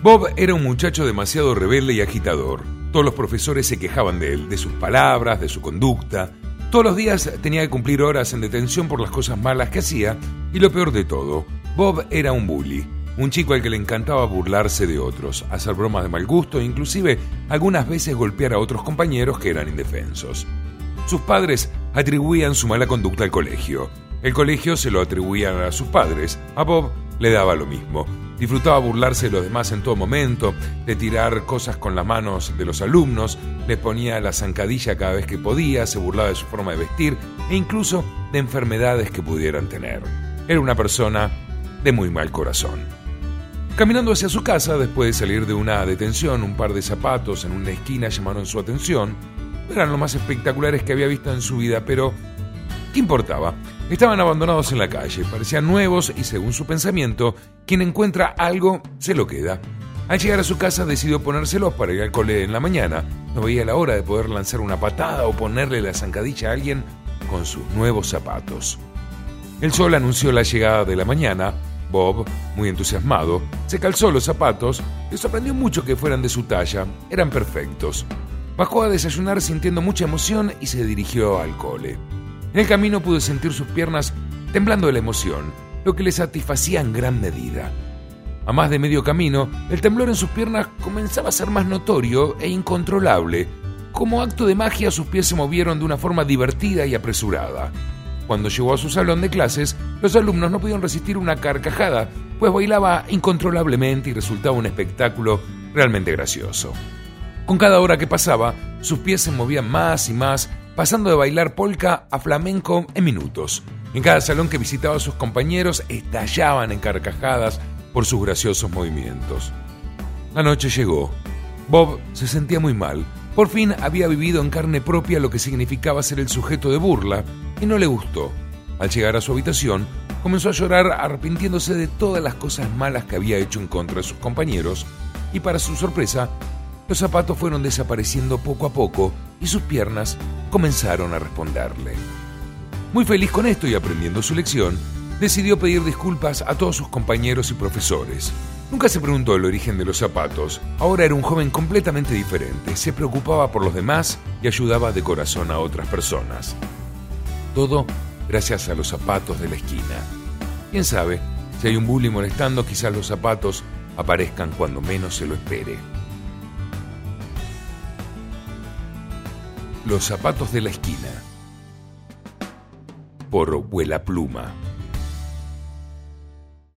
Bob era un muchacho demasiado rebelde y agitador. Todos los profesores se quejaban de él, de sus palabras, de su conducta. Todos los días tenía que cumplir horas en detención por las cosas malas que hacía y lo peor de todo, Bob era un bully, un chico al que le encantaba burlarse de otros, hacer bromas de mal gusto e inclusive algunas veces golpear a otros compañeros que eran indefensos. Sus padres atribuían su mala conducta al colegio. El colegio se lo atribuían a sus padres. A Bob le daba lo mismo. Disfrutaba burlarse de los demás en todo momento, de tirar cosas con las manos de los alumnos, les ponía la zancadilla cada vez que podía, se burlaba de su forma de vestir e incluso de enfermedades que pudieran tener. Era una persona de muy mal corazón. Caminando hacia su casa, después de salir de una detención, un par de zapatos en una esquina llamaron su atención. Eran lo más espectaculares que había visto en su vida, pero ¿qué importaba? Estaban abandonados en la calle, parecían nuevos y según su pensamiento, quien encuentra algo se lo queda. Al llegar a su casa decidió ponérselos para ir al cole en la mañana. No veía la hora de poder lanzar una patada o ponerle la zancadilla a alguien con sus nuevos zapatos. El sol anunció la llegada de la mañana. Bob, muy entusiasmado, se calzó los zapatos. Le sorprendió mucho que fueran de su talla. Eran perfectos. Bajó a desayunar sintiendo mucha emoción y se dirigió al cole. En el camino pudo sentir sus piernas temblando de la emoción, lo que le satisfacía en gran medida. A más de medio camino, el temblor en sus piernas comenzaba a ser más notorio e incontrolable. Como acto de magia, sus pies se movieron de una forma divertida y apresurada. Cuando llegó a su salón de clases, los alumnos no pudieron resistir una carcajada, pues bailaba incontrolablemente y resultaba un espectáculo realmente gracioso. Con cada hora que pasaba, sus pies se movían más y más pasando de bailar polka a flamenco en minutos. En cada salón que visitaba sus compañeros estallaban en carcajadas por sus graciosos movimientos. La noche llegó. Bob se sentía muy mal. Por fin había vivido en carne propia lo que significaba ser el sujeto de burla y no le gustó. Al llegar a su habitación, comenzó a llorar arrepintiéndose de todas las cosas malas que había hecho en contra de sus compañeros y para su sorpresa, los zapatos fueron desapareciendo poco a poco y sus piernas comenzaron a responderle. Muy feliz con esto y aprendiendo su lección, decidió pedir disculpas a todos sus compañeros y profesores. Nunca se preguntó el origen de los zapatos, ahora era un joven completamente diferente, se preocupaba por los demás y ayudaba de corazón a otras personas. Todo gracias a los zapatos de la esquina. Quién sabe, si hay un bully molestando, quizás los zapatos aparezcan cuando menos se lo espere. Los zapatos de la esquina. Por Vuela Pluma.